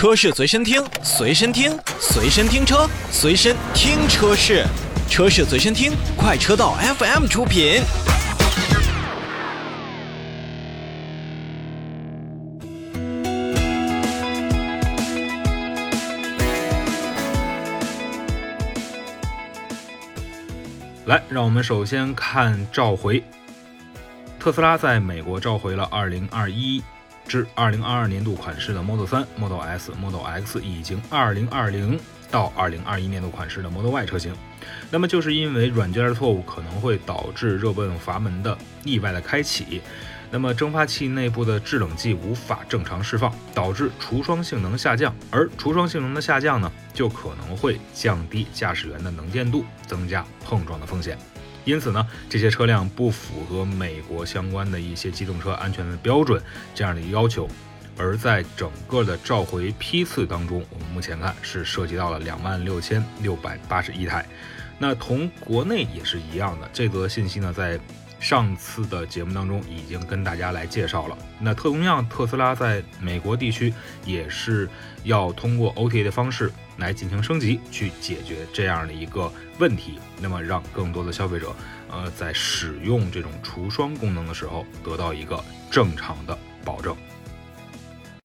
车市随身听，随身听，随身听车，随身听车市，车市随身听，快车道 FM 出品。来，让我们首先看召回。特斯拉在美国召回了2021至2022年度款式的 Model 3、Model S、Model X，已经2020到2021年度款式的 Model Y 车型。那么，就是因为软件的错误可能会导致热泵阀门的意外的开启，那么蒸发器内部的制冷剂无法正常释放，导致除霜性能下降。而除霜性能的下降呢，就可能会降低驾驶员的能见度，增加碰撞的风险。因此呢，这些车辆不符合美国相关的一些机动车安全的标准这样的要求。而在整个的召回批次当中，我们目前看是涉及到了两万六千六百八十一台。那同国内也是一样的，这则信息呢，在上次的节目当中已经跟大家来介绍了。那特同样，特斯拉在美国地区也是要通过 OTA 的方式来进行升级，去解决这样的一个问题。那么让更多的消费者，呃，在使用这种除霜功能的时候，得到一个正常的。